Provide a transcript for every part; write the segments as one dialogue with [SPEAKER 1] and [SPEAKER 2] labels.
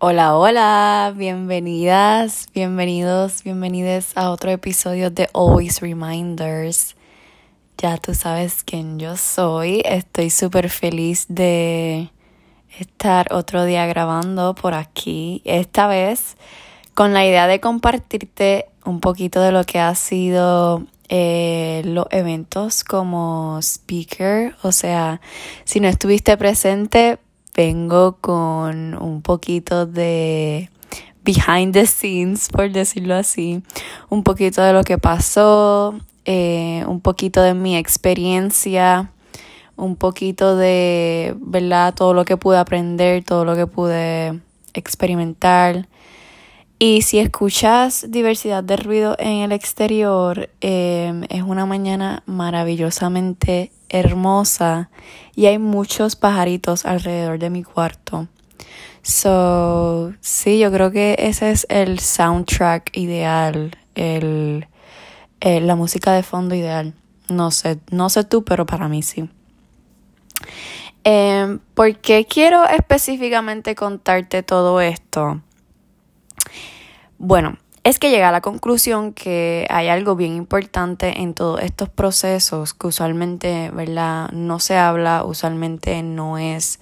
[SPEAKER 1] Hola, hola, bienvenidas, bienvenidos, bienvenidas a otro episodio de Always Reminders. Ya tú sabes quién yo soy, estoy súper feliz de estar otro día grabando por aquí, esta vez con la idea de compartirte un poquito de lo que ha sido eh, los eventos como speaker, o sea, si no estuviste presente, vengo con un poquito de behind the scenes, por decirlo así, un poquito de lo que pasó, eh, un poquito de mi experiencia, un poquito de, ¿verdad? Todo lo que pude aprender, todo lo que pude experimentar. Y si escuchas diversidad de ruido en el exterior, em, es una mañana maravillosamente hermosa y hay muchos pajaritos alrededor de mi cuarto. So, sí, yo creo que ese es el soundtrack ideal, el, la música de fondo ideal. No sé, no sé tú, pero para mí sí. Eh, ¿Por qué quiero específicamente contarte todo esto? Bueno, es que llega a la conclusión que hay algo bien importante en todos estos procesos que usualmente, ¿verdad? No se habla, usualmente no es,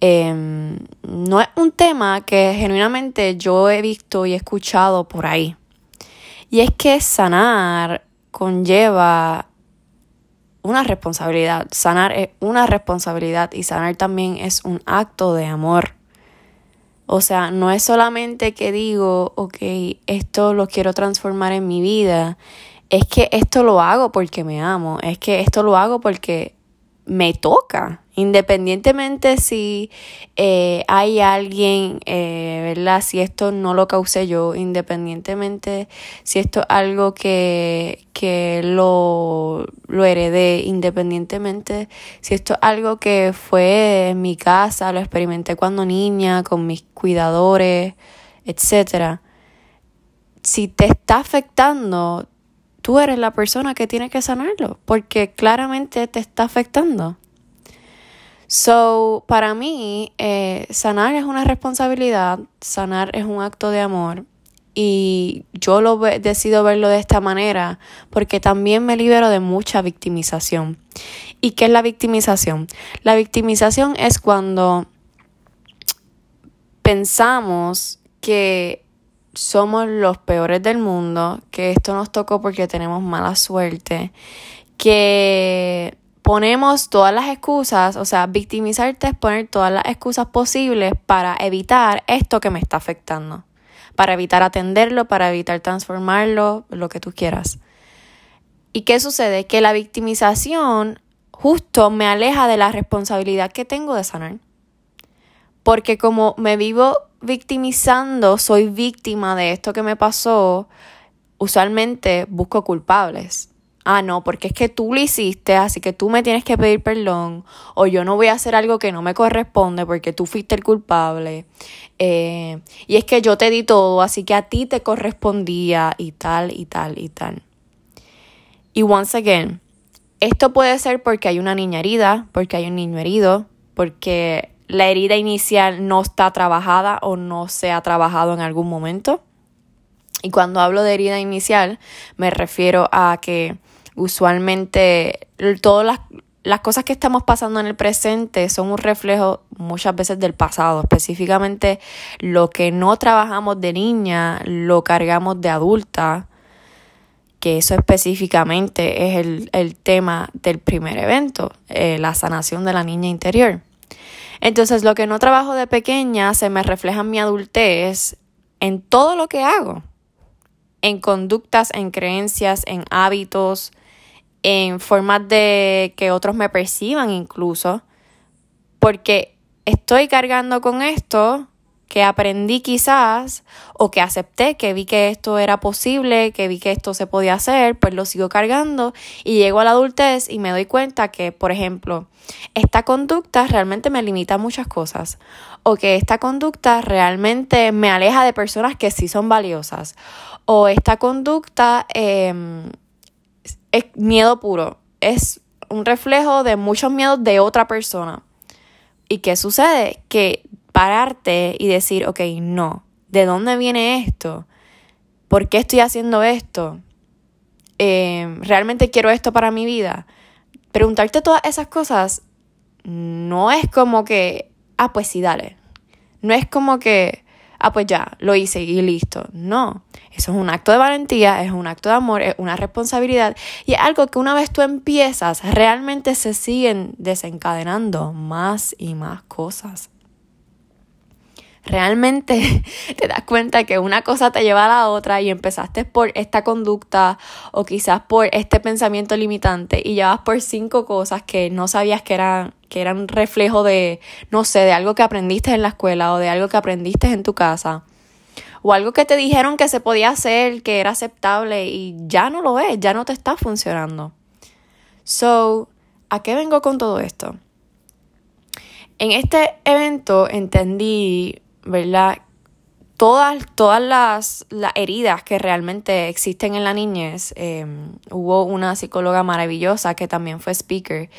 [SPEAKER 1] em, no es un tema que genuinamente yo he visto y escuchado por ahí. Y es que sanar conlleva una responsabilidad. Sanar es una responsabilidad y sanar también es un acto de amor. O sea, no es solamente que digo, ok, esto lo quiero transformar en mi vida, es que esto lo hago porque me amo, es que esto lo hago porque me toca, independientemente si eh, hay alguien, eh, ¿verdad? Si esto no lo causé yo, independientemente si esto es algo que, que lo, lo heredé, independientemente si esto es algo que fue en mi casa, lo experimenté cuando niña, con mis cuidadores, etcétera. Si te está afectando, tú eres la persona que tiene que sanarlo, porque claramente te está afectando. So, para mí, eh, sanar es una responsabilidad, sanar es un acto de amor y yo lo decido verlo de esta manera porque también me libero de mucha victimización. ¿Y qué es la victimización? La victimización es cuando pensamos que somos los peores del mundo, que esto nos tocó porque tenemos mala suerte, que ponemos todas las excusas, o sea, victimizarte es poner todas las excusas posibles para evitar esto que me está afectando, para evitar atenderlo, para evitar transformarlo, lo que tú quieras. ¿Y qué sucede? Que la victimización justo me aleja de la responsabilidad que tengo de sanar. Porque como me vivo victimizando, soy víctima de esto que me pasó, usualmente busco culpables. Ah, no, porque es que tú lo hiciste, así que tú me tienes que pedir perdón, o yo no voy a hacer algo que no me corresponde porque tú fuiste el culpable. Eh, y es que yo te di todo, así que a ti te correspondía y tal y tal y tal. Y once again, esto puede ser porque hay una niña herida, porque hay un niño herido, porque la herida inicial no está trabajada o no se ha trabajado en algún momento. Y cuando hablo de herida inicial, me refiero a que usualmente todas las, cosas que estamos pasando en el presente son un reflejo muchas veces del pasado. Específicamente lo que no trabajamos de niña, lo cargamos de adulta, que eso específicamente es el, el tema del primer evento, eh, la sanación de la niña interior. Entonces, lo que no trabajo de pequeña se me refleja en mi adultez en todo lo que hago, en conductas, en creencias, en hábitos, en formas de que otros me perciban incluso, porque estoy cargando con esto que aprendí quizás o que acepté, que vi que esto era posible, que vi que esto se podía hacer, pues lo sigo cargando y llego a la adultez y me doy cuenta que, por ejemplo, esta conducta realmente me limita a muchas cosas o que esta conducta realmente me aleja de personas que sí son valiosas o esta conducta em, es miedo puro, es un reflejo de muchos miedos de otra persona. ¿Y qué sucede? Que pararte y decir, ok, no, ¿de dónde viene esto? ¿Por qué estoy haciendo esto? Eh, ¿Realmente quiero esto para mi vida? Preguntarte todas esas cosas no es como que, ah, pues sí, dale. No es como que, ah, pues ya, lo hice y listo. No, eso es un acto de valentía, es un acto de amor, es una responsabilidad y es algo que una vez tú empiezas, realmente se siguen desencadenando más y más cosas realmente te das cuenta que una cosa te lleva a la otra y empezaste por esta conducta o quizás por este pensamiento limitante y llevas por cinco cosas que no sabías que eran que eran reflejo de no sé, de algo que aprendiste en la escuela o de algo que aprendiste en tu casa o algo que te dijeron que se podía hacer, que era aceptable y ya no lo es, ya no te está funcionando. So, ¿a qué vengo con todo esto? En este evento entendí ¿verdad? Todas, todas las, heridas que realmente existen en la niñez, em, hubo una psicóloga maravillosa que también fue speaker,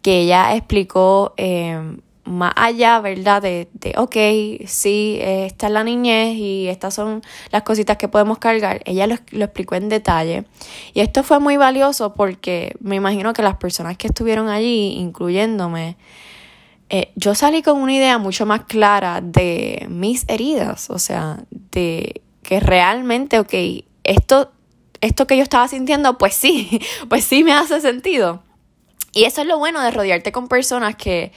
[SPEAKER 1] que ella explicó em, más allá, ¿verdad? De, de, ok, sí, esta es la niñez y estas son las cositas que podemos cargar. Ella lo, lo, explicó en detalle. Y esto fue muy valioso porque me imagino que las personas que estuvieron allí, incluyéndome, eh, yo salí con una idea mucho más clara de mis heridas, o sea, de que realmente, ok, esto, esto que yo estaba sintiendo, pues sí, pues sí me hace sentido. Y eso es lo bueno de rodearte con personas que,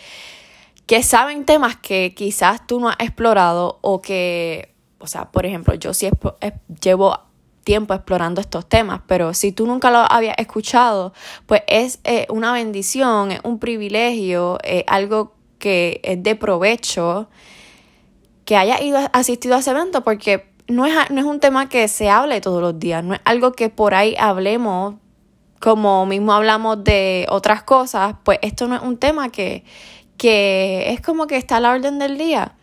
[SPEAKER 1] que saben temas que quizás tú no has explorado o que, o sea, por ejemplo, yo sí llevo tiempo explorando estos temas, pero si tú nunca lo habías escuchado, pues es eh, una bendición, es un privilegio, es algo que es de provecho que haya ido asistido a ese evento porque no es, no es un tema que se hable todos los días, no es algo que por ahí hablemos como mismo hablamos de otras cosas, pues esto no es un tema que, que es como que está a la orden del día.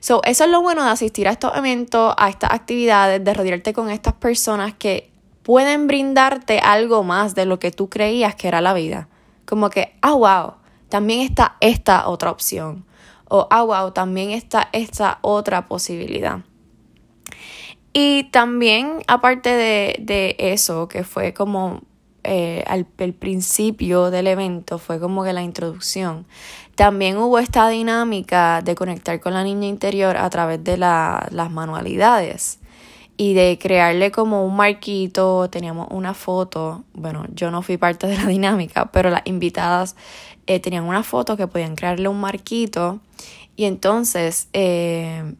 [SPEAKER 1] So, eso es lo bueno de asistir a estos eventos, a estas actividades, de rodearte con estas personas que pueden brindarte algo más de lo que tú creías que era la vida. Como que, ah, wow, también está esta otra opción. O, ah, wow, también está esta otra posibilidad. Y también, aparte de, eso, que fue como eh, al, el principio del evento, fue como que la introducción, también hubo esta dinámica de conectar con la niña interior a través de las manualidades y de crearle como un marquito, teníamos una foto, bueno, yo no fui parte de la dinámica, pero las invitadas eh, tenían una foto que podían crearle un marquito y entonces eh,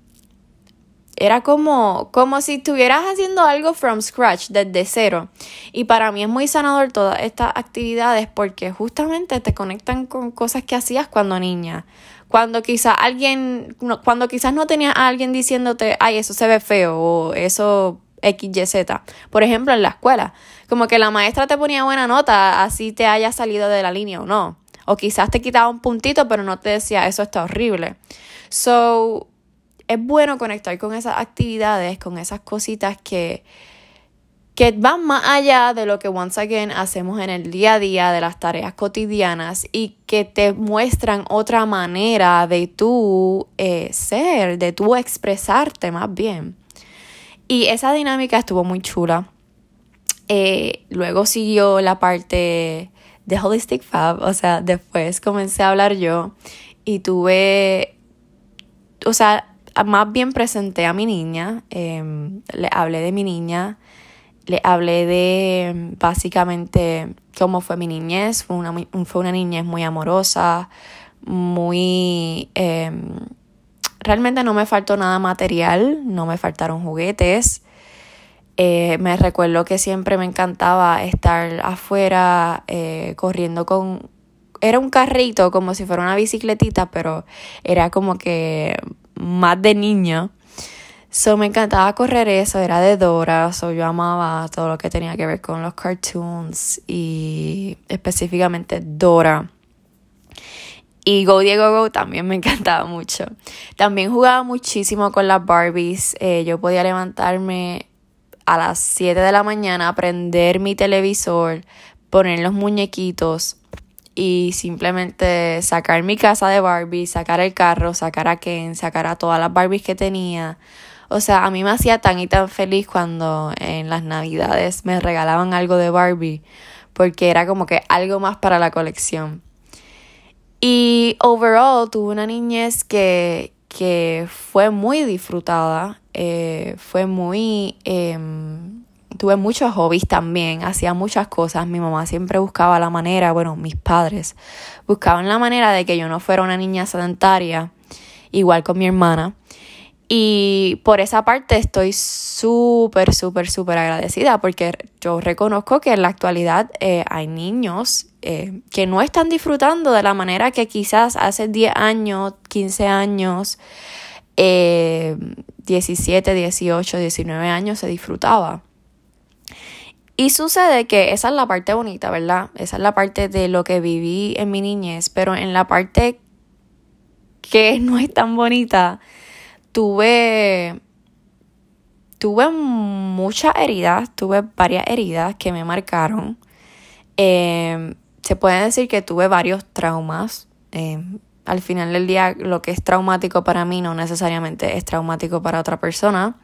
[SPEAKER 1] era como, como si estuvieras haciendo algo from scratch, desde cero. Y para mí es muy sanador todas estas actividades porque justamente te conectan con cosas que hacías cuando niña. Cuando quizás alguien, cuando quizás no tenías a alguien diciéndote, ay, eso se ve feo o eso XYZ. Por ejemplo, en la escuela. Como que la maestra te ponía buena nota, así te haya salido de la línea o no. O quizás te quitaba un puntito, pero no te decía, eso está horrible. So, es bueno conectar con esas actividades, con esas cositas que, que van más allá de lo que once again hacemos en el día a día, de las tareas cotidianas y que te muestran otra manera de tú eh, ser, de tú expresarte más bien. Y esa dinámica estuvo muy chula. Eh, luego siguió la parte de Holistic Fab, o sea, después comencé a hablar yo y tuve, o sea, más bien presenté a mi niña, em, le hablé de mi niña, le hablé de básicamente cómo fue mi niñez, fue una, fue una niñez muy amorosa, muy... Em, realmente no me faltó nada material, no me faltaron juguetes, eh, me recuerdo que siempre me encantaba estar afuera eh, corriendo con... Era un carrito como si fuera una bicicletita, pero era como que más de niño. So me encantaba correr eso, era de Dora, so yo amaba todo lo que tenía que ver con los cartoons y específicamente Dora. Y Go Diego Go también me encantaba mucho. También jugaba muchísimo con las Barbies. Eh, yo podía levantarme a las 7 de la mañana, prender mi televisor, poner los muñequitos y simplemente sacar mi casa de Barbie, sacar el carro, sacar a Ken, sacar a todas las Barbies que tenía. O sea, a mí me hacía tan y tan feliz cuando en las navidades me regalaban algo de Barbie, porque era como que algo más para la colección. Y overall tuve una niñez que, que fue muy disfrutada, eh, fue muy... Em, tuve muchos hobbies también, hacía muchas cosas, mi mamá siempre buscaba la manera, bueno, mis padres buscaban la manera de que yo no fuera una niña sedentaria, igual con mi hermana. Y por esa parte estoy súper, súper, súper agradecida porque yo reconozco que en la actualidad eh, hay niños eh, que no están disfrutando de la manera que quizás hace 10 años, 15 años, 17, 18, 19 años se disfrutaba. Y sucede que esa es la parte bonita, ¿verdad? Esa es la parte de lo que viví en mi niñez, pero en la parte que no es tan bonita, tuve tuve muchas heridas, tuve varias heridas que me marcaron. Em, se puede decir que tuve varios traumas. Em, al final del día, lo que es traumático para mí no necesariamente es traumático para otra persona.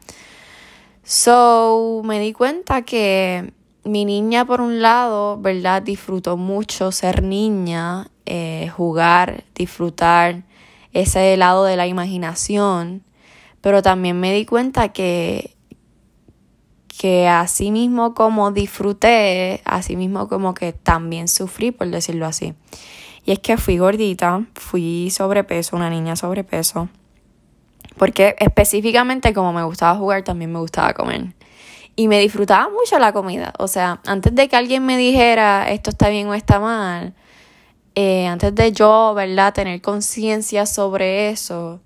[SPEAKER 1] So, me di cuenta que mi niña, por un lado, ¿verdad? Disfrutó mucho ser niña, eh, jugar, disfrutar ese lado de la imaginación, pero también me di cuenta que, que así mismo como disfruté, así mismo como que también sufrí, por decirlo así. Y es que fui gordita, fui sobrepeso, una niña sobrepeso, porque específicamente como me gustaba jugar, también me gustaba comer y me disfrutaba mucho la comida. O sea, antes de que alguien me dijera esto está bien o está mal, eh, antes de yo, ¿verdad?, tener conciencia sobre eso,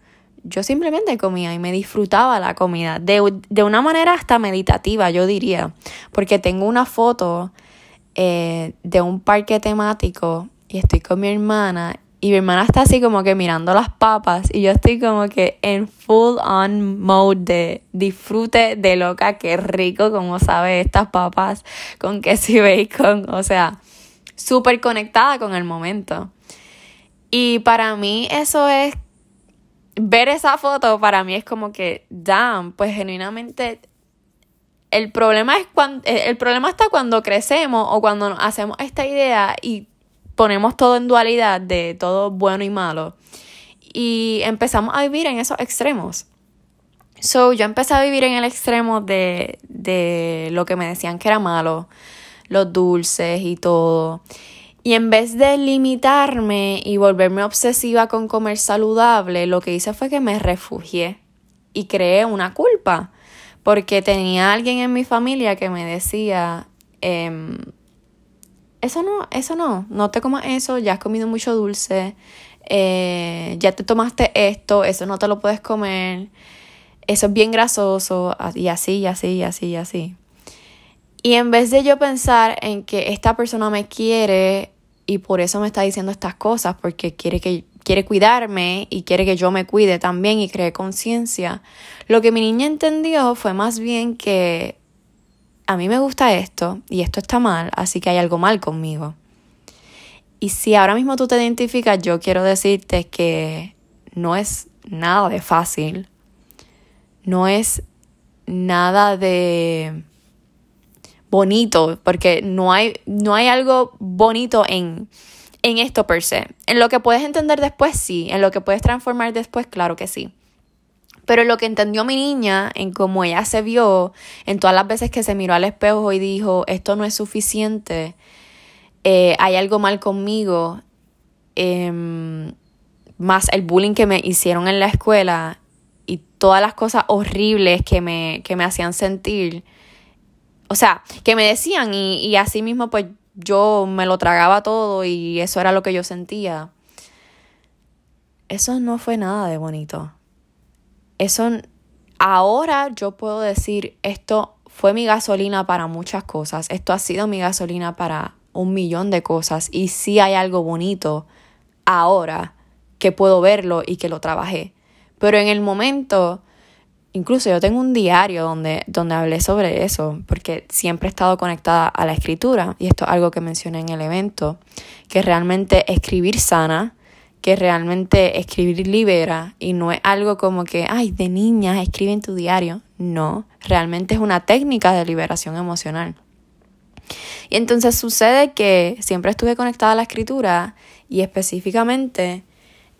[SPEAKER 1] yo simplemente comía y me disfrutaba la comida. De, una manera hasta meditativa, yo diría. Porque tengo una foto eh, de un parque temático y estoy con mi hermana y mi hermana está así como que mirando las papas y yo estoy como que en full on mode de disfrute de loca, qué rico como sabe estas papas con queso y bacon, o sea, súper conectada con el momento. Y para mí eso es, ver esa foto para mí es como que, damn, pues genuinamente el problema es cuando, el problema está cuando crecemos o cuando hacemos esta idea y ponemos todo en dualidad de todo bueno y malo y empezamos a vivir en esos extremos. So, yo empecé a vivir en el extremo de, de lo que me decían que era malo, los dulces y todo. Y en vez de limitarme y volverme obsesiva con comer saludable, lo que hice fue que me refugié y creé una culpa. Porque tenía alguien en mi familia que me decía, eh, eso no, eso no, no te comas eso, ya has comido mucho dulce, eh, ya te tomaste esto, eso no te lo puedes comer, eso es bien grasoso, y así, y así, y así, y así. Y en vez de yo pensar en que esta persona me quiere y por eso me está diciendo estas cosas, porque quiere que quiere cuidarme y quiere que yo me cuide también y cree conciencia. Lo que mi niña entendió fue más bien que a mí me gusta esto y esto está mal, así que hay algo mal conmigo. Y si ahora mismo tú te identificas, yo quiero decirte que no es nada de fácil, no es nada de bonito, porque no hay, no hay algo bonito en, en esto per se. En lo que puedes entender después, sí, en lo que puedes transformar después, claro que sí. Pero lo que entendió mi niña, en cómo ella se vio, en todas las veces que se miró al espejo y dijo, esto no es suficiente, eh, hay algo mal conmigo, em, más el bullying que me hicieron en la escuela y todas las cosas horribles que me, que me hacían sentir, o sea, que me decían y, y así mismo pues yo me lo tragaba todo y eso era lo que yo sentía. Eso no fue nada de bonito eso ahora yo puedo decir, esto fue mi gasolina para muchas cosas, esto ha sido mi gasolina para un millón de cosas y sí hay algo bonito ahora que puedo verlo y que lo trabajé. Pero en el momento Incluso yo tengo un diario donde, donde hablé sobre eso, porque siempre he estado conectada a la escritura, y esto es algo que mencioné en el evento, que realmente escribir sana, que realmente escribir libera, y no es algo como que, ay, de niña escribe en tu diario. No, realmente es una técnica de liberación emocional. Y entonces sucede que siempre estuve conectada a la escritura y específicamente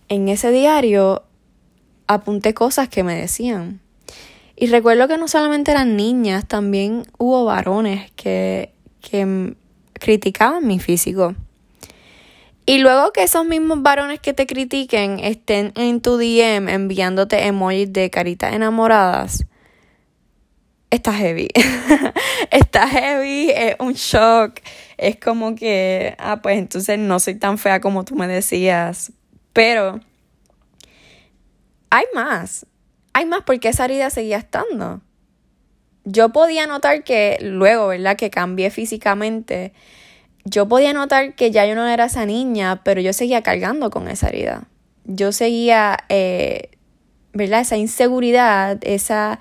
[SPEAKER 1] en ese diario apunté cosas que me decían. Y recuerdo que no solamente eran niñas, también hubo varones que, que criticaban mi físico. Y luego que esos mismos varones que te critiquen estén en tu DM enviándote emojis de caritas enamoradas, está heavy. está heavy, es un shock. Es como que, ah, pues entonces no soy tan fea como tú me decías. Pero hay más. Hay más porque esa herida seguía estando. Yo podía notar que luego, ¿verdad? Que cambié físicamente. Yo podía notar que ya yo no era esa niña, pero yo seguía cargando con esa herida. Yo seguía, eh, ¿verdad? Esa inseguridad, esa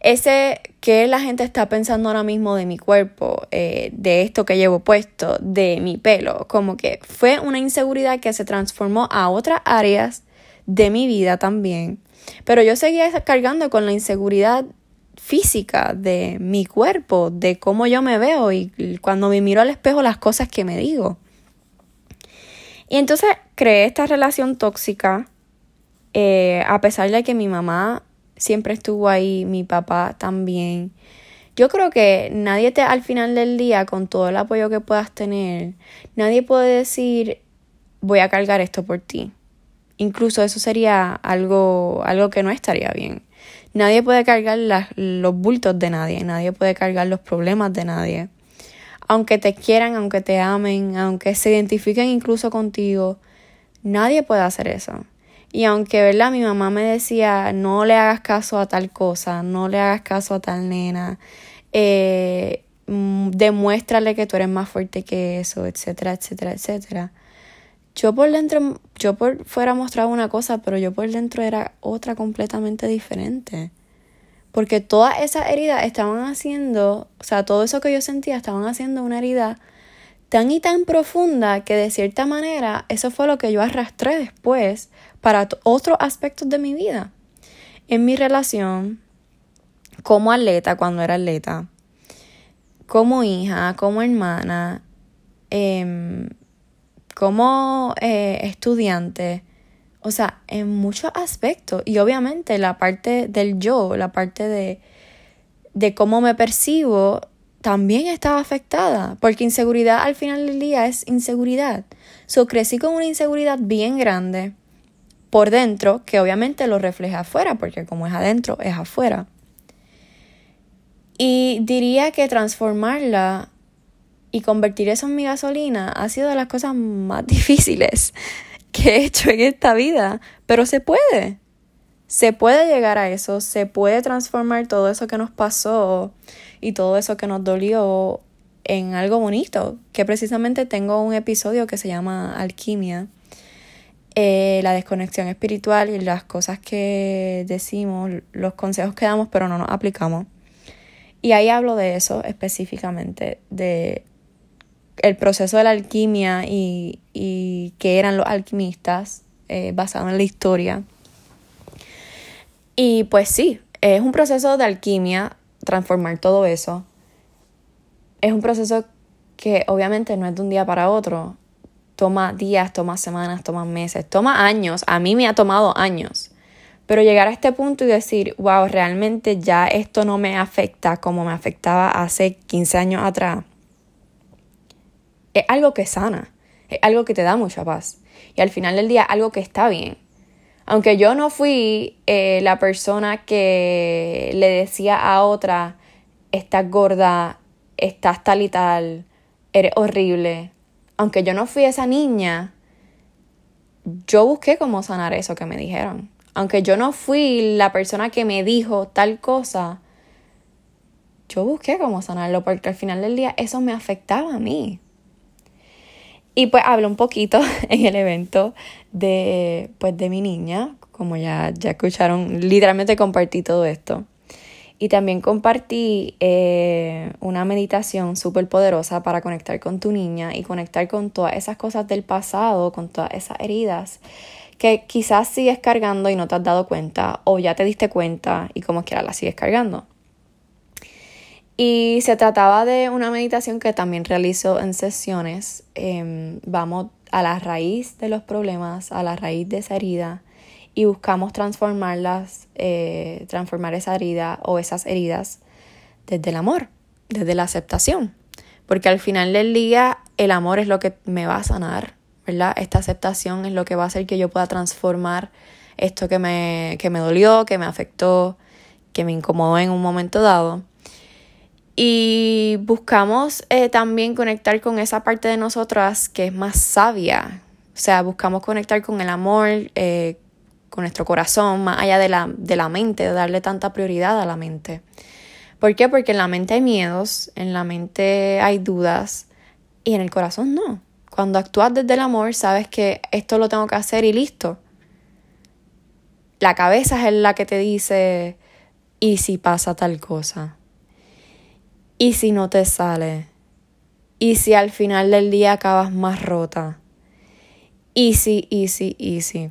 [SPEAKER 1] ese que la gente está pensando ahora mismo de mi cuerpo, eh, de esto que llevo puesto, de mi pelo, como que fue una inseguridad que se transformó a otras áreas de mi vida también. Pero yo seguía cargando con la inseguridad física de mi cuerpo, de cómo yo me veo y cuando me miro al espejo las cosas que me digo. Y entonces creé esta relación tóxica, eh, a pesar de que mi mamá siempre estuvo ahí, mi papá también. Yo creo que nadie te, al final del día, con todo el apoyo que puedas tener, nadie puede decir, voy a cargar esto por ti. Incluso eso sería algo, algo que no estaría bien. Nadie puede cargar los bultos de nadie, nadie puede cargar los problemas de nadie. Aunque te quieran, aunque te amen, aunque se identifiquen incluso contigo, nadie puede hacer eso. Y aunque, ¿verdad? Mi mamá me decía, no le hagas caso a tal cosa, no le hagas caso a tal nena, eh, mm, demuéstrale que tú eres más fuerte que eso, etcétera, etcétera, etcétera. Yo por dentro, yo por fuera mostraba una cosa, pero yo por dentro era otra completamente diferente. Porque todas esas heridas estaban haciendo, o sea, todo eso que yo sentía estaban haciendo una herida tan y tan profunda que de cierta manera eso fue lo que yo arrastré después para otros aspectos de mi vida. En mi relación, como atleta, cuando era atleta, como hija, como hermana, em, como eh, estudiante, o sea, en muchos aspectos. Y obviamente la parte del yo, la parte de, de cómo me percibo, también estaba afectada, porque inseguridad al final del día es inseguridad. So crecí con una inseguridad bien grande por dentro, que obviamente lo refleja afuera, porque como es adentro, es afuera. Y diría que transformarla y convertir eso en mi gasolina ha sido de las cosas más difíciles que he hecho en esta vida, pero se puede. Se puede llegar a eso, se puede transformar todo eso que nos pasó y todo eso que nos dolió en algo bonito, que precisamente tengo un episodio que se llama Alquimia, eh, la desconexión espiritual y las cosas que decimos, los consejos que damos pero no nos aplicamos. Y ahí hablo de eso específicamente, de el proceso de la alquimia y, y qué eran los alquimistas eh, basado en la historia. Y pues sí, es un proceso de alquimia transformar todo eso. Es un proceso que obviamente no es de un día para otro. Toma días, toma semanas, toma meses, toma años. A mí me ha tomado años. Pero llegar a este punto y decir, wow, realmente ya esto no me afecta como me afectaba hace 15 años atrás, es algo que sana, es algo que te da mucha paz. Y al final del día, algo que está bien. Aunque yo no fui eh, la persona que le decía a otra, estás gorda, estás tal y tal, eres horrible. Aunque yo no fui esa niña, yo busqué cómo sanar eso que me dijeron. Aunque yo no fui la persona que me dijo tal cosa, yo busqué cómo sanarlo porque al final del día eso me afectaba a mí. Y pues hablo un poquito en el evento de, pues, de mi niña, como ya, ya escucharon, literalmente compartí todo esto. Y también compartí eh, una meditación súper poderosa para conectar con tu niña y conectar con todas esas cosas del pasado, con todas esas heridas que quizás sigues cargando y no te has dado cuenta o ya te diste cuenta y como quiera la sigues cargando. Y se trataba de una meditación que también realizo en sesiones. Em, vamos a la raíz de los problemas, a la raíz de esa herida y buscamos transformarlas, eh, transformar esa herida o esas heridas desde el amor, desde la aceptación. Porque al final del día el amor es lo que me va a sanar, ¿verdad? Esta aceptación es lo que va a hacer que yo pueda transformar esto que me, que me dolió, que me afectó, que me incomodó en un momento dado. Y buscamos eh, también conectar con esa parte de nosotras que es más sabia. O sea, buscamos conectar con el amor, eh, con nuestro corazón, más allá de la, de la mente, de darle tanta prioridad a la mente. ¿Por qué? Porque en la mente hay miedos, en la mente hay dudas y en el corazón no. Cuando actúas desde el amor, sabes que esto lo tengo que hacer y listo. La cabeza es la que te dice, ¿y si pasa tal cosa? ¿Y si no te sale? ¿Y si al final del día acabas más rota? Easy, easy, easy.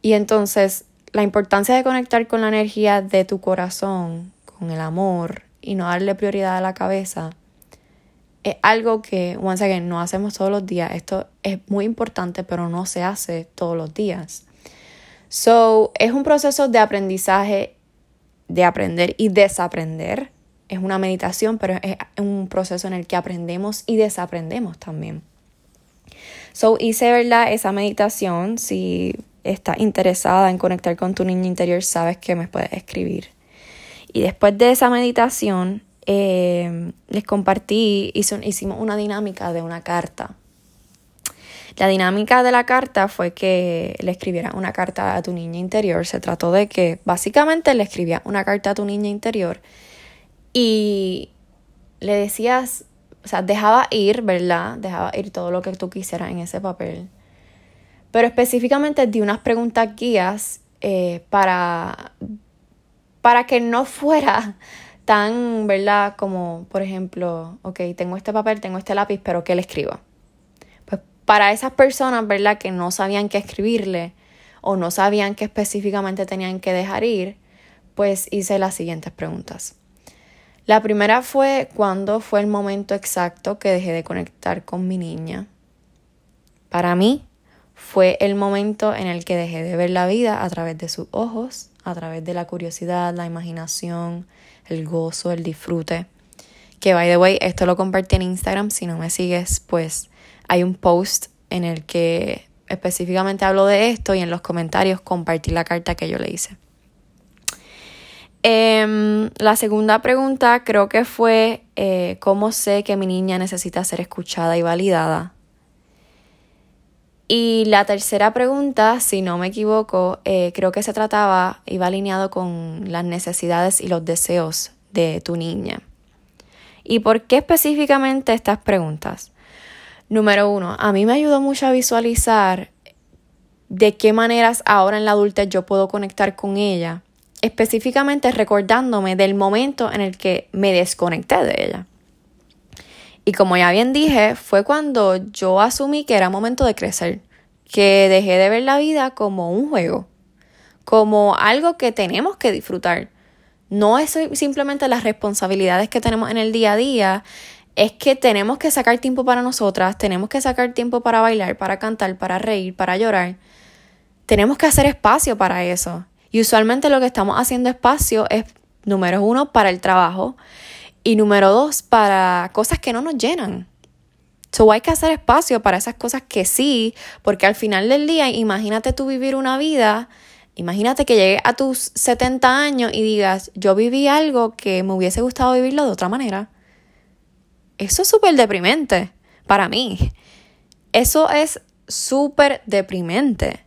[SPEAKER 1] Y entonces la importancia de conectar con la energía de tu corazón, con el amor y no darle prioridad a la cabeza, es algo que, once again, no hacemos todos los días. Esto es muy importante, pero no se hace todos los días. So, es un proceso de aprendizaje, de aprender y desaprender. Es una meditación, pero es un proceso en el que aprendemos y desaprendemos también. So, hice, ¿verdad? Esa meditación. Si estás interesada en conectar con tu niño interior, sabes que me puedes escribir. Y después de esa meditación, eh, les compartí, hicimos una dinámica de una carta. La dinámica de la carta fue que le escribiera una carta a tu niña interior. Se trató de que básicamente le escribía una carta a tu niña interior y le decías, o sea, dejaba ir, ¿verdad? Dejaba ir todo lo que tú quisieras en ese papel pero específicamente di unas preguntas guías eh, para, para que no fuera tan, ¿verdad? Como, por ejemplo, ok, tengo este papel, tengo este lápiz, pero ¿qué le escribo? Pues para esas personas, ¿verdad? Que no sabían qué escribirle o no sabían qué específicamente tenían que dejar ir, pues hice las siguientes preguntas. La primera fue cuándo fue el momento exacto que dejé de conectar con mi niña. Para mí, fue el momento en el que dejé de ver la vida a través de sus ojos, a través de la curiosidad, la imaginación, el gozo, el disfrute. Que by the way, esto lo compartí en Instagram. Si no me sigues, pues hay un post en el que específicamente hablo de esto y en los comentarios compartí la carta que yo le hice. Em, la segunda pregunta creo que fue eh, cómo sé que mi niña necesita ser escuchada y validada. Y la tercera pregunta, si no me equivoco, eh, creo que se trataba, iba alineado con las necesidades y los deseos de tu niña. ¿Y por qué específicamente estas preguntas? Número uno, a mí me ayudó mucho a visualizar de qué maneras ahora en la adultez yo puedo conectar con ella, específicamente recordándome del momento en el que me desconecté de ella. Y como ya bien dije, fue cuando yo asumí que era momento de crecer, que dejé de ver la vida como un juego, como algo que tenemos que disfrutar. No es simplemente las responsabilidades que tenemos en el día a día, es que tenemos que sacar tiempo para nosotras, tenemos que sacar tiempo para bailar, para cantar, para reír, para llorar. Tenemos que hacer espacio para eso. Y usualmente lo que estamos haciendo espacio es, número uno, para el trabajo y número dos, para cosas que no nos llenan. So hay que hacer espacio para esas cosas que sí, porque al final del día, imagínate tú vivir una vida, imagínate que llegues a tus 70 años y digas, yo viví algo que me hubiese gustado vivirlo de otra manera. Eso es súper deprimente para mí. Eso es súper deprimente.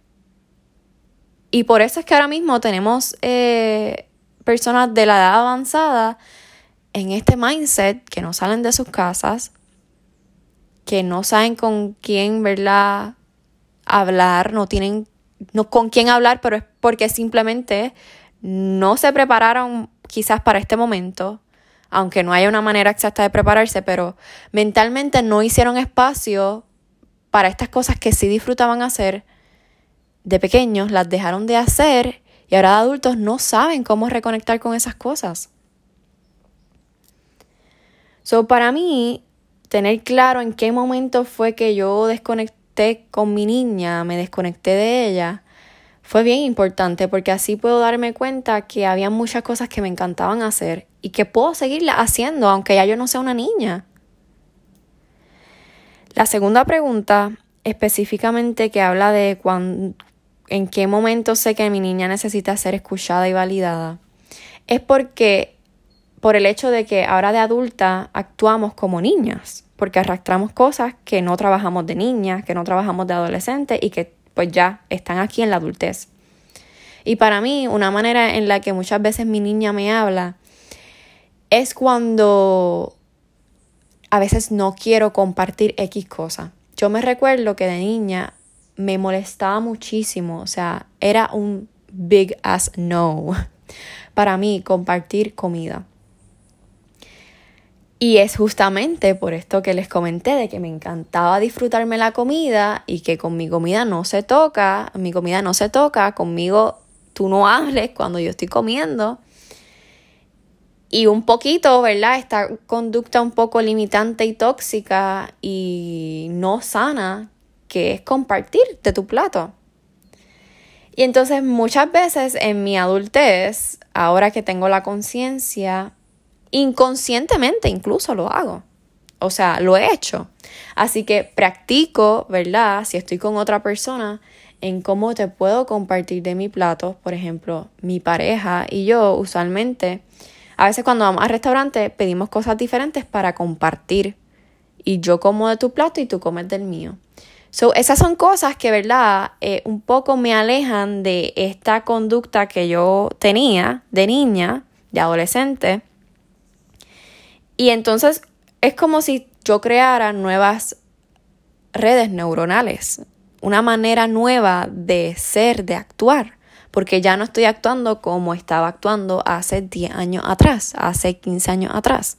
[SPEAKER 1] Y por eso es que ahora mismo tenemos eh, personas de la edad avanzada en este mindset que no salen de sus casas, que no saben con quién, ¿verdad? Hablar, no tienen no con quién hablar, pero porque simplemente no se prepararon quizás para este momento, aunque no haya una manera exacta de prepararse, pero mentalmente no hicieron espacio para estas cosas que sí disfrutaban hacer de pequeños, las dejaron de hacer y ahora de adultos no saben cómo reconectar con esas cosas. So, para mí, tener claro en qué momento fue que yo desconecté con mi niña, me desconecté de ella, fue bien importante porque así puedo darme cuenta que había muchas cosas que me encantaban hacer y que puedo seguirlas haciendo aunque ya yo no sea una niña. La segunda pregunta, específicamente que habla de cuando, en qué momento sé que mi niña necesita ser escuchada y validada, es porque por el hecho de que ahora de adulta actuamos como niñas, porque arrastramos cosas que no trabajamos de niñas, que no trabajamos de adolescentes y que pues ya están aquí en la adultez. Y para mí, una manera en la que muchas veces mi niña me habla es cuando a veces no quiero compartir X cosa. Yo me recuerdo que de niña me molestaba muchísimo, o sea, era un big as no para mí compartir comida. Y es justamente por esto que les comenté de que me encantaba disfrutarme la comida y que con mi comida no se toca, mi comida no se toca, conmigo tú no hables cuando yo estoy comiendo. Y un poquito, ¿verdad? Esta conducta un poco limitante y tóxica y no sana, que es compartir de tu plato. Y entonces muchas veces en mi adultez, ahora que tengo la conciencia, Inconscientemente incluso lo hago. O sea, lo he hecho. Así que practico, ¿verdad? Si estoy con otra persona, en cómo te puedo compartir de mi plato. Por ejemplo, mi pareja y yo usualmente, a veces cuando vamos al restaurante, pedimos cosas diferentes para compartir. Y yo como de tu plato y tú comes del mío. So, esas son cosas que, ¿verdad? Eh, un poco me alejan de esta conducta que yo tenía de niña, de adolescente y entonces es como si yo creara nuevas redes neuronales, una manera nueva de ser, de actuar, porque ya no estoy actuando como estaba actuando hace 10 años atrás, hace 15 años atrás.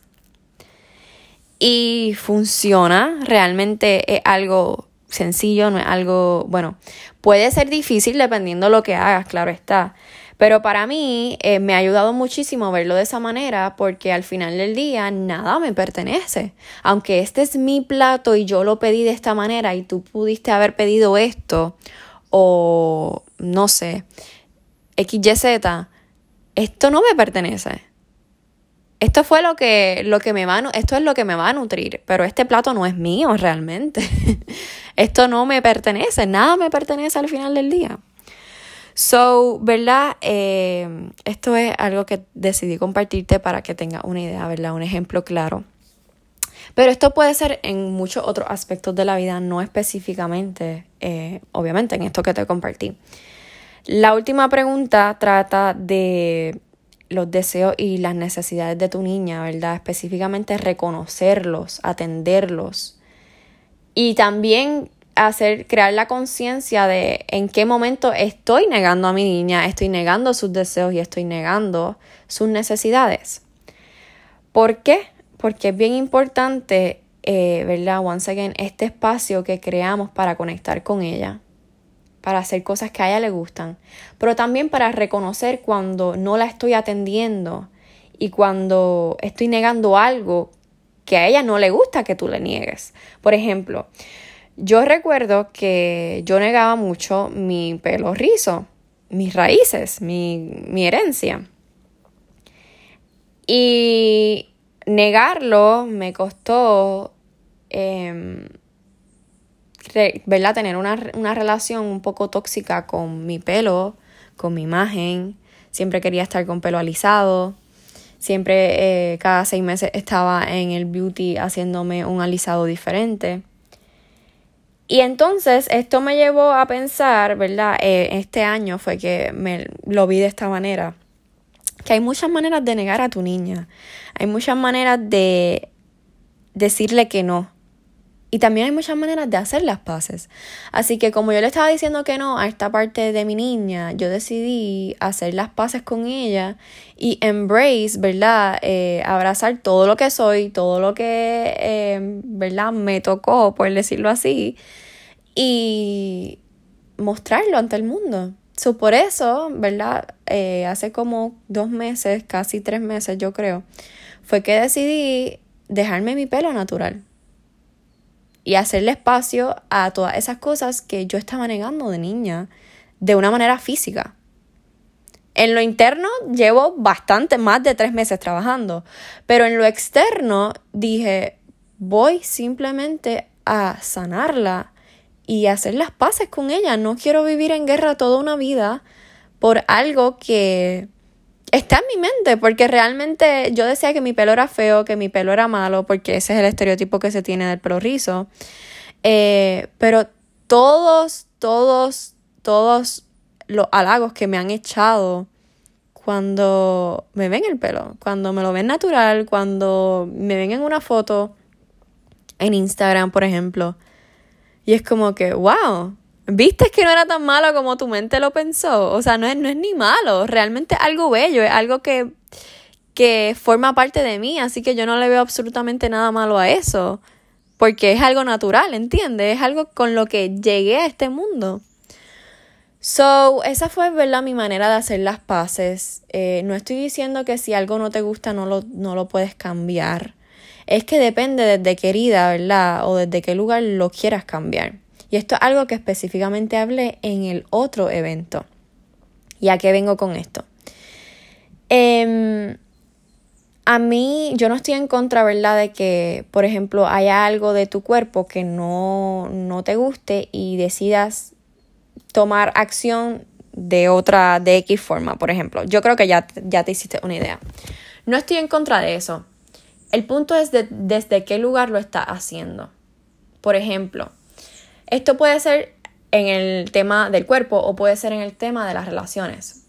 [SPEAKER 1] Y funciona, realmente es algo sencillo, no es algo, bueno, puede ser difícil dependiendo de lo que hagas, claro está, pero para mí eh, me ha ayudado muchísimo verlo de esa manera porque al final del día nada me pertenece. Aunque este es mi plato y yo lo pedí de esta manera y tú pudiste haber pedido esto o no sé, XYZ, esto no me pertenece. Esto fue lo que, lo que me va esto es lo que me va a nutrir, pero este plato no es mío realmente. esto no me pertenece, nada me pertenece al final del día. So, ¿verdad? Eh, esto es algo que decidí compartirte para que tengas una idea, ¿verdad? Un ejemplo claro. Pero esto puede ser en muchos otros aspectos de la vida, no específicamente, eh, obviamente, en esto que te compartí. La última pregunta trata de los deseos y las necesidades de tu niña, ¿verdad? Específicamente reconocerlos, atenderlos. Y también hacer, crear la conciencia de en qué momento estoy negando a mi niña, estoy negando sus deseos y estoy negando sus necesidades. ¿Por qué? Porque es bien importante, eh, ¿verdad? Once again, este espacio que creamos para conectar con ella, para hacer cosas que a ella le gustan, pero también para reconocer cuando no la estoy atendiendo y cuando estoy negando algo que a ella no le gusta que tú le niegues. Por ejemplo, yo recuerdo que yo negaba mucho mi pelo rizo, mis raíces, mi, herencia. Y negarlo me costó, eh, ¿verdad? Tener una, una, relación un poco tóxica con mi pelo, con mi imagen. Siempre quería estar con pelo alisado. Siempre, eh, cada seis meses estaba en el beauty haciéndome un alisado diferente. Y entonces esto me llevó a pensar, ¿verdad? Eh, este año fue que me lo vi de esta manera, que hay muchas maneras de negar a tu niña, hay muchas maneras de decirle que no Y también hay muchas maneras de hacer las paces. Así que como yo le estaba diciendo que no a esta parte de mi niña, yo decidí hacer las paces con ella y embrace, ¿verdad? Eh, abrazar todo lo que soy, todo lo que, eh, ¿verdad? Me tocó, por decirlo así, y mostrarlo ante el mundo. So, por eso, ¿verdad? Eh, hace como dos meses, casi tres meses yo creo, fue que decidí dejarme mi pelo natural y hacerle espacio a todas esas cosas que yo estaba negando de niña de una manera física. En lo interno llevo bastante más de tres meses trabajando, pero en lo externo dije, voy simplemente a sanarla y hacer las paces con ella. No quiero vivir en guerra toda una vida por algo que está en mi mente, porque realmente yo decía que mi pelo era feo, que mi pelo era malo, porque ese es el estereotipo que se tiene del pelo rizo. Eh, pero todos, todos, todos los halagos que me han echado cuando me ven el pelo, cuando me lo ven natural, cuando me ven en una foto en Instagram, por ejemplo. Y es como que, wow, ¿Viste que no era tan malo como tu mente lo pensó? O sea, no es, no es ni malo, realmente es algo bello, es algo que, que forma parte de mí, así que yo no le veo absolutamente nada malo a eso, porque es algo natural, ¿entiendes? Es algo con lo que llegué a este mundo. So, esa fue, ¿verdad? Mi manera de hacer las paces. Eh, no estoy diciendo que si algo no te gusta no lo, no lo puedes cambiar. Es que depende desde qué herida, ¿verdad? O desde qué lugar lo quieras cambiar. Y esto es algo que específicamente hablé en el otro evento. ¿Y a qué vengo con esto? Em, a mí, yo no estoy en contra, ¿verdad? De que, por ejemplo, haya algo de tu cuerpo que no, no te guste y decidas tomar acción de otra, de X forma, por ejemplo. Yo creo que ya, ya te hiciste una idea. No estoy en contra de eso. El punto es desde qué lugar lo estás haciendo. Por ejemplo, esto puede ser en el tema del cuerpo o puede ser en el tema de las relaciones.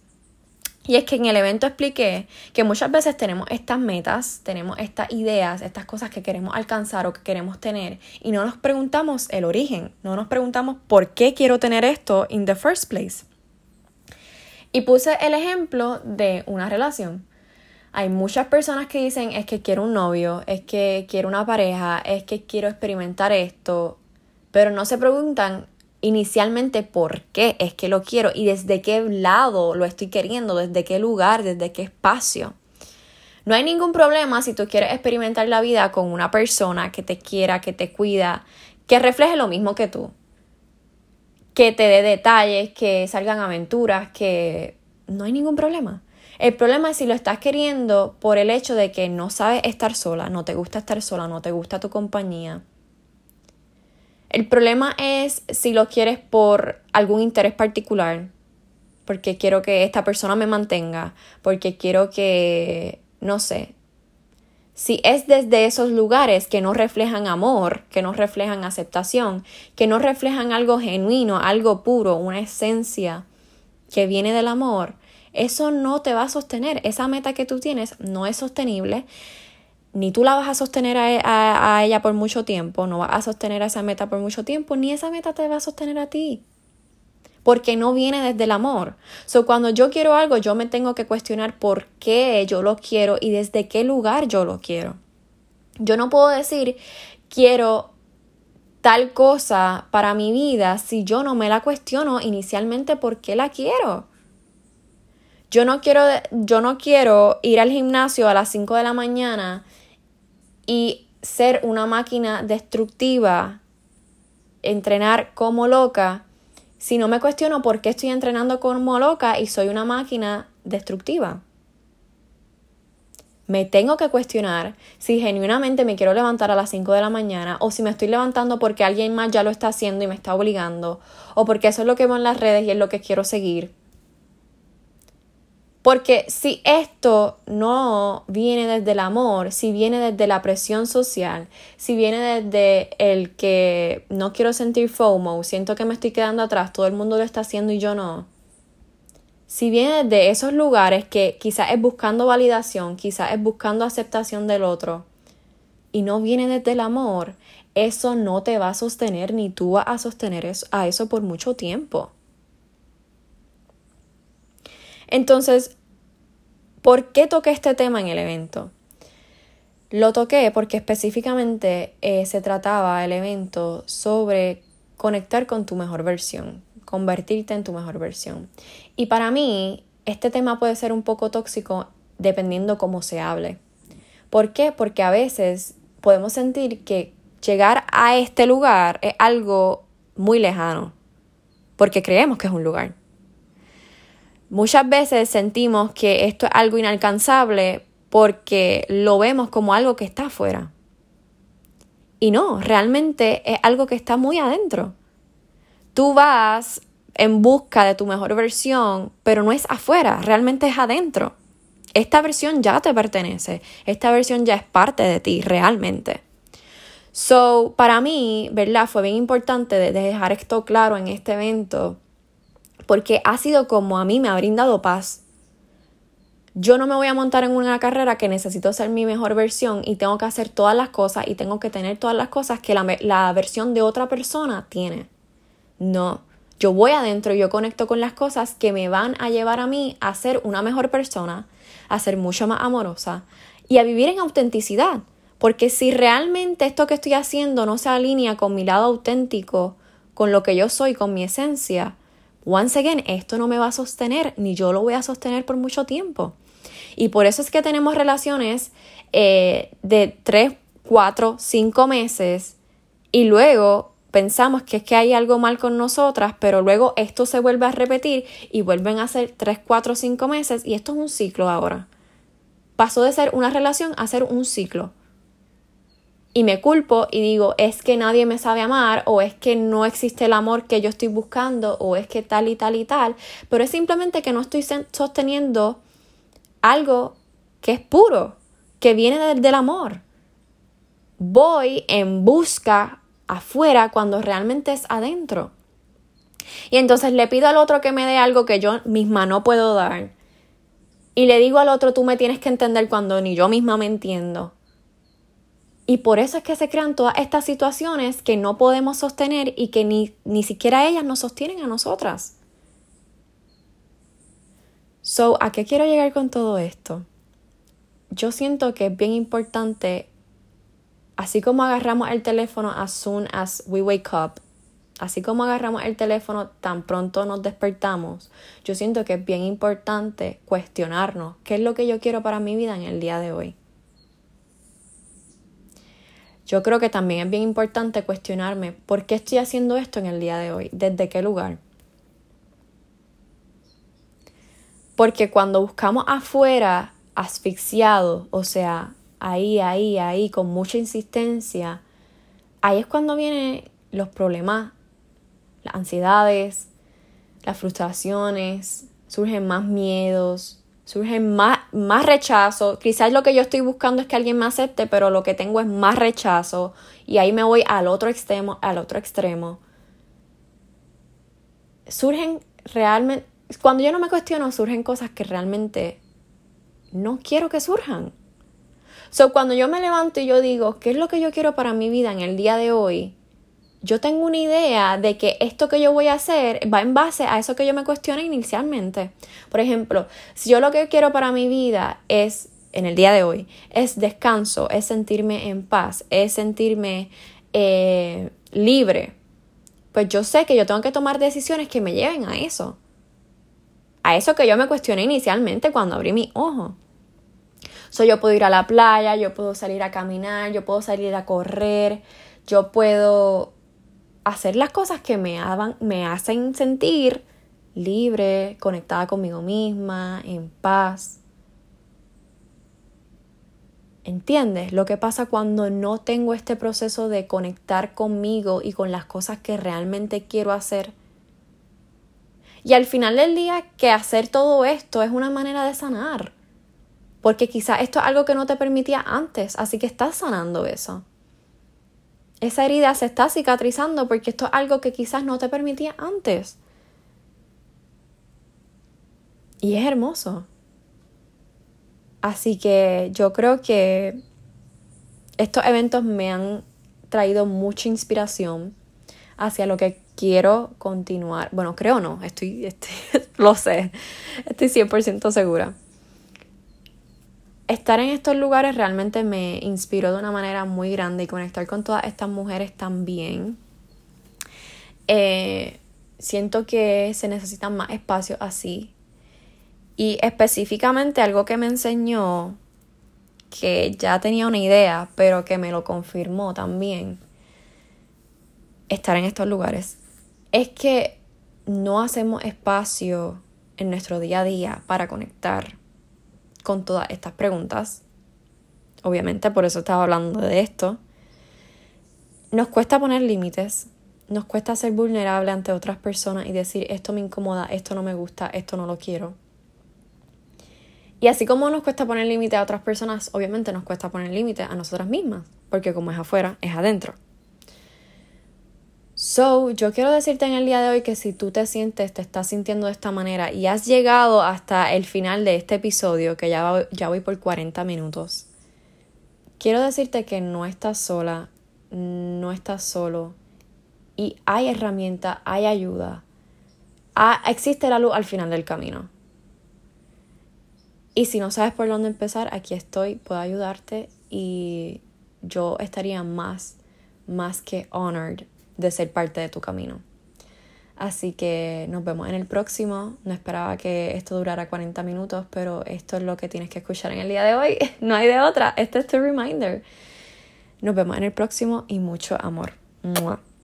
[SPEAKER 1] Y es que en el evento expliqué que muchas veces tenemos estas metas, tenemos estas ideas, estas cosas que queremos alcanzar o que queremos tener y no nos preguntamos el origen, no nos preguntamos por qué quiero tener esto in the first place. Y puse el ejemplo de una relación. Hay muchas personas que dicen es que quiero un novio, es que quiero una pareja, es que quiero experimentar esto, pero no se preguntan inicialmente por qué es que lo quiero y desde qué lado lo estoy queriendo, desde qué lugar, desde qué espacio. No hay ningún problema si tú quieres experimentar la vida con una persona que te quiera, que te cuida, que refleje lo mismo que tú, que te dé detalles, que salgan aventuras, que no hay ningún problema. El problema es si lo estás queriendo por el hecho de que no sabes estar sola, no te gusta estar sola, no te gusta tu compañía el problema es si lo quieres por algún interés particular, porque quiero que esta persona me mantenga, porque quiero que, no sé, si es desde esos lugares que no reflejan amor, que no reflejan aceptación, que no reflejan algo genuino, algo puro, una esencia que viene del amor, eso no te va a sostener. Esa meta que tú tienes no es sostenible ni tú la vas a sostener e, a, ella por mucho tiempo, no vas a sostener a esa meta por mucho tiempo, ni esa meta te va a sostener a ti. Porque no viene desde el amor. So, cuando yo quiero algo, yo me tengo que cuestionar por qué yo lo quiero y desde qué lugar yo lo quiero. Yo no puedo decir quiero tal cosa para mi vida si yo no me la cuestiono inicialmente por qué la quiero. Yo no quiero, yo no quiero ir al gimnasio a las 5 de la mañana y ser una máquina destructiva, entrenar como loca, si no me cuestiono por qué estoy entrenando como loca y soy una máquina destructiva. Me tengo que cuestionar si genuinamente me quiero levantar a las 5 de la mañana o si me estoy levantando porque alguien más ya lo está haciendo y me está obligando o porque eso es lo que veo en las redes y es lo que quiero seguir. Porque si esto no viene desde el amor, si viene desde la presión social, si viene desde el que no quiero sentir FOMO, siento que me estoy quedando atrás, todo el mundo lo está haciendo y yo no. Si viene desde esos lugares que quizás es buscando validación, quizás es buscando aceptación del otro, y no viene desde el amor, eso no te va a sostener ni tú vas a sostener a eso por mucho tiempo. Entonces, ¿por qué toqué este tema en el evento? Lo toqué porque específicamente eh, se trataba el evento sobre conectar con tu mejor versión, convertirte en tu mejor versión. Y para mí, este tema puede ser un poco tóxico dependiendo cómo se hable. ¿Por qué? Porque a veces podemos sentir que llegar a este lugar es algo muy lejano, porque creemos que es un lugar. Muchas veces sentimos que esto es algo inalcanzable porque lo vemos como algo que está afuera. Y no, realmente es algo que está muy adentro. Tú vas en busca de tu mejor versión, pero no es afuera, realmente es adentro. Esta versión ya te pertenece, esta versión ya es parte de ti realmente. So, para mí, ¿verdad? Fue bien importante dejar esto claro en este evento, porque ha sido como a mí me ha brindado paz. Yo no me voy a montar en una carrera que necesito ser mi mejor versión y tengo que hacer todas las cosas y tengo que tener todas las cosas que la, la versión de otra persona tiene. No, yo voy adentro y yo conecto con las cosas que me van a llevar a mí a ser una mejor persona, a ser mucho más amorosa y a vivir en autenticidad. Porque si realmente esto que estoy haciendo no se alinea con mi lado auténtico, con lo que yo soy, con mi esencia, once again, esto no me va a sostener, ni yo lo voy a sostener por mucho tiempo. Y por eso es que tenemos relaciones eh, de 3, 4, 5 meses y luego pensamos que es que hay algo mal con nosotras, pero luego esto se vuelve a repetir y vuelven a ser 3, 4, 5 meses y esto es un ciclo ahora. Pasó de ser una relación a ser un ciclo y me culpo y digo, es que nadie me sabe amar o es que no existe el amor que yo estoy buscando o es que tal y tal y tal, pero es simplemente que no estoy sosteniendo algo que es puro, que viene del, amor. Voy en busca afuera cuando realmente es adentro. Y entonces le pido al otro que me dé algo que yo misma no puedo dar. Y le digo al otro, tú me tienes que entender cuando ni yo misma me entiendo. Y por eso es que se crean todas estas situaciones que no podemos sostener y que ni, ni siquiera ellas nos sostienen a nosotras. So, ¿a qué quiero llegar con todo esto? Yo siento que es bien importante, así como agarramos el teléfono as soon as we wake up, así como agarramos el teléfono tan pronto nos despertamos, yo siento que es bien importante cuestionarnos qué es lo que yo quiero para mi vida en el día de hoy. Yo creo que también es bien importante cuestionarme por qué estoy haciendo esto en el día de hoy, desde qué lugar. Porque cuando buscamos afuera asfixiado, o sea, ahí, ahí, ahí, con mucha insistencia, ahí es cuando vienen los problemas, las ansiedades, las frustraciones, surgen más miedos, surge más, más rechazo. Quizás lo que yo estoy buscando es que alguien me acepte, pero lo que tengo es más rechazo. Y ahí me voy al otro extremo, al otro extremo. Surgen realmente, cuando yo no me cuestiono, surgen cosas que realmente no quiero que surjan. So, cuando yo me levanto y yo digo, ¿qué es lo que yo quiero para mi vida en el día de hoy? Yo tengo una idea de que esto que yo voy a hacer va en base a eso que yo me cuestioné inicialmente. Por ejemplo, si yo lo que quiero para mi vida es, en el día de hoy, es descanso, es sentirme en paz, es sentirme eh, libre, pues yo sé que yo tengo que tomar decisiones que me lleven a eso. A eso que yo me cuestioné inicialmente cuando abrí mi ojo. So, yo puedo ir a la playa, yo puedo salir a caminar, yo puedo salir a correr, yo puedo hacer las cosas que me, me hacen sentir libre, conectada conmigo misma, en paz. ¿Entiendes? Lo que pasa cuando no tengo este proceso de conectar conmigo y con las cosas que realmente quiero hacer. Y al final del día, que hacer todo esto es una manera de sanar. Porque quizás esto es algo que no te permitía antes, así que estás sanando eso esa herida se está cicatrizando porque esto es algo que quizás no te permitía antes. Y es hermoso. Así que yo creo que estos eventos me han traído mucha inspiración hacia lo que quiero continuar. Bueno, creo no, estoy, estoy lo sé, estoy 100% segura. Estar en estos lugares realmente me inspiró de una manera muy grande y conectar con todas estas mujeres también. Eh, siento que se necesitan más espacios así. Y específicamente algo que me enseñó, que ya tenía una idea, pero que me lo confirmó también, estar en estos lugares, es que no hacemos espacio en nuestro día a día para conectar con todas estas preguntas. Obviamente, por eso estaba hablando de esto. Nos cuesta poner límites, nos cuesta ser vulnerable ante otras personas y decir esto me incomoda, esto no me gusta, esto no lo quiero. Y así como nos cuesta poner límites a otras personas, obviamente nos cuesta poner límites a nosotras mismas, porque como es afuera, es adentro. So, yo quiero decirte en el día de hoy que si tú te sientes, te estás sintiendo de esta manera y has llegado hasta el final de este episodio, que ya, voy, ya voy por 40 minutos, quiero decirte que no estás sola, no estás solo y hay herramienta, hay ayuda. Ah, existe la luz al final del camino. Y si no sabes por dónde empezar, aquí estoy, puedo ayudarte y yo estaría más, más que honored de ser parte de tu camino. Así que nos vemos en el próximo. No esperaba que esto durara 40 minutos, pero esto es lo que tienes que escuchar en el día de hoy. No hay de otra. Este es tu reminder. Nos vemos en el próximo y mucho amor.